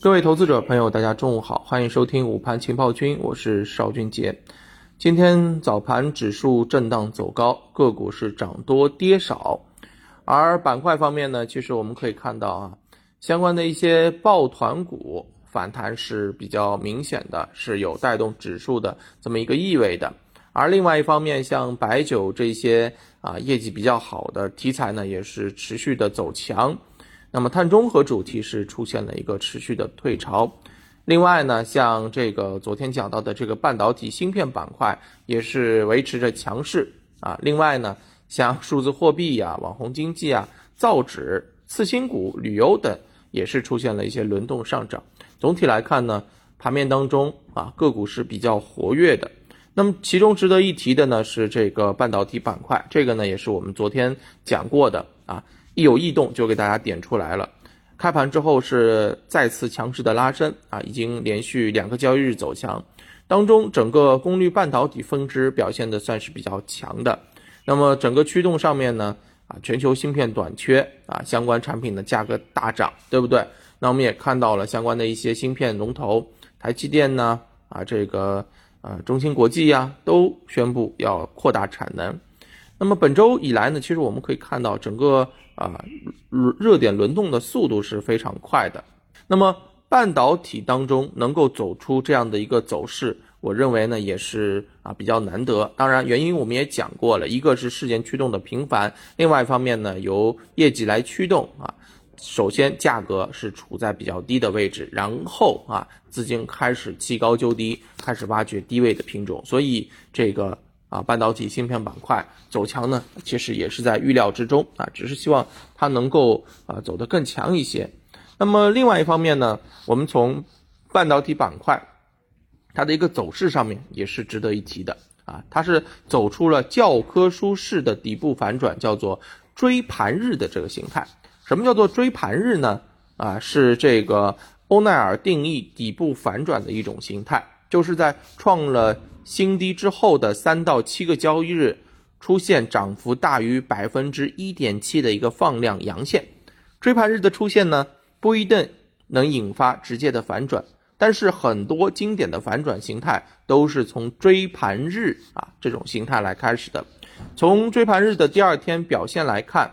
各位投资者朋友，大家中午好，欢迎收听午盘情报君，我是邵俊杰。今天早盘指数震荡走高，个股是涨多跌少，而板块方面呢，其实我们可以看到啊，相关的一些抱团股反弹是比较明显的，是有带动指数的这么一个意味的。而另外一方面，像白酒这些啊业绩比较好的题材呢，也是持续的走强。那么碳中和主题是出现了一个持续的退潮，另外呢，像这个昨天讲到的这个半导体芯片板块也是维持着强势啊。另外呢，像数字货币呀、网红经济啊、造纸、次新股、旅游等也是出现了一些轮动上涨。总体来看呢，盘面当中啊个股是比较活跃的。那么其中值得一提的呢是这个半导体板块，这个呢也是我们昨天讲过的啊。一有异动就给大家点出来了，开盘之后是再次强势的拉升啊，已经连续两个交易日走强，当中整个功率半导体分支表现的算是比较强的。那么整个驱动上面呢，啊，全球芯片短缺啊，相关产品的价格大涨，对不对？那我们也看到了相关的一些芯片龙头，台积电呢，啊，这个呃中芯国际呀，都宣布要扩大产能。那么本周以来呢，其实我们可以看到整个啊热点轮动的速度是非常快的。那么半导体当中能够走出这样的一个走势，我认为呢也是啊比较难得。当然原因我们也讲过了，一个是事件驱动的频繁，另外一方面呢由业绩来驱动啊。首先价格是处在比较低的位置，然后啊资金开始弃高就低，开始挖掘低位的品种，所以这个。啊，半导体芯片板块走强呢，其实也是在预料之中啊，只是希望它能够啊走得更强一些。那么另外一方面呢，我们从半导体板块它的一个走势上面也是值得一提的啊，它是走出了教科书式的底部反转，叫做追盘日的这个形态。什么叫做追盘日呢？啊，是这个欧奈尔定义底部反转的一种形态，就是在创了。新低之后的三到七个交易日，出现涨幅大于百分之一点七的一个放量阳线，追盘日的出现呢，不一定能引发直接的反转，但是很多经典的反转形态都是从追盘日啊这种形态来开始的。从追盘日的第二天表现来看，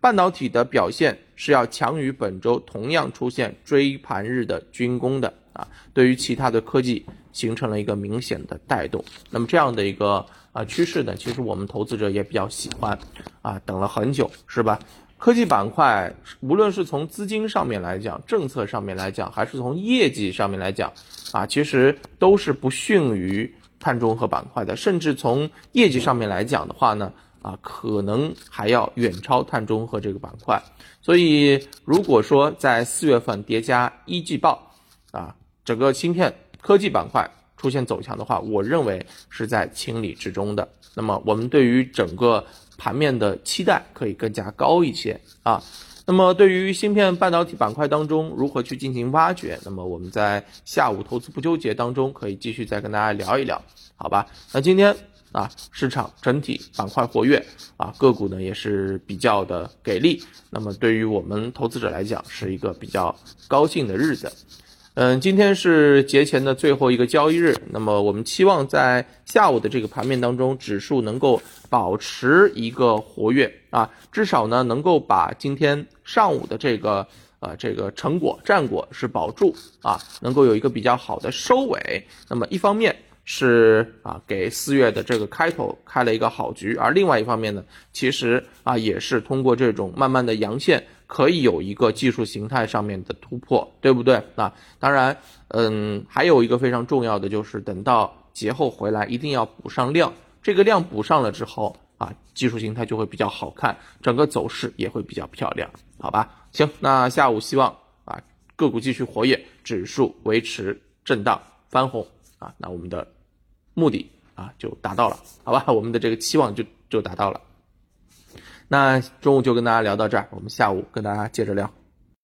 半导体的表现是要强于本周同样出现追盘日的军工的。啊，对于其他的科技形成了一个明显的带动。那么这样的一个啊趋势呢，其实我们投资者也比较喜欢。啊，等了很久，是吧？科技板块无论是从资金上面来讲，政策上面来讲，还是从业绩上面来讲，啊，其实都是不逊于碳中和板块的。甚至从业绩上面来讲的话呢，啊，可能还要远超碳中和这个板块。所以，如果说在四月份叠加一季报，啊。整个芯片科技板块出现走强的话，我认为是在情理之中的。那么我们对于整个盘面的期待可以更加高一些啊。那么对于芯片半导体板块当中如何去进行挖掘，那么我们在下午投资不纠结当中可以继续再跟大家聊一聊，好吧？那今天啊，市场整体板块活跃啊，个股呢也是比较的给力。那么对于我们投资者来讲，是一个比较高兴的日子。嗯，今天是节前的最后一个交易日，那么我们期望在下午的这个盘面当中，指数能够保持一个活跃啊，至少呢能够把今天上午的这个呃这个成果战果是保住啊，能够有一个比较好的收尾。那么一方面是啊给四月的这个开头开了一个好局，而另外一方面呢，其实啊也是通过这种慢慢的阳线。可以有一个技术形态上面的突破，对不对？那当然，嗯，还有一个非常重要的就是，等到节后回来，一定要补上量。这个量补上了之后啊，技术形态就会比较好看，整个走势也会比较漂亮，好吧？行，那下午希望啊个股继续活跃，指数维持震荡翻红啊，那我们的目的啊就达到了，好吧？我们的这个期望就就达到了。那中午就跟大家聊到这儿，我们下午跟大家接着聊。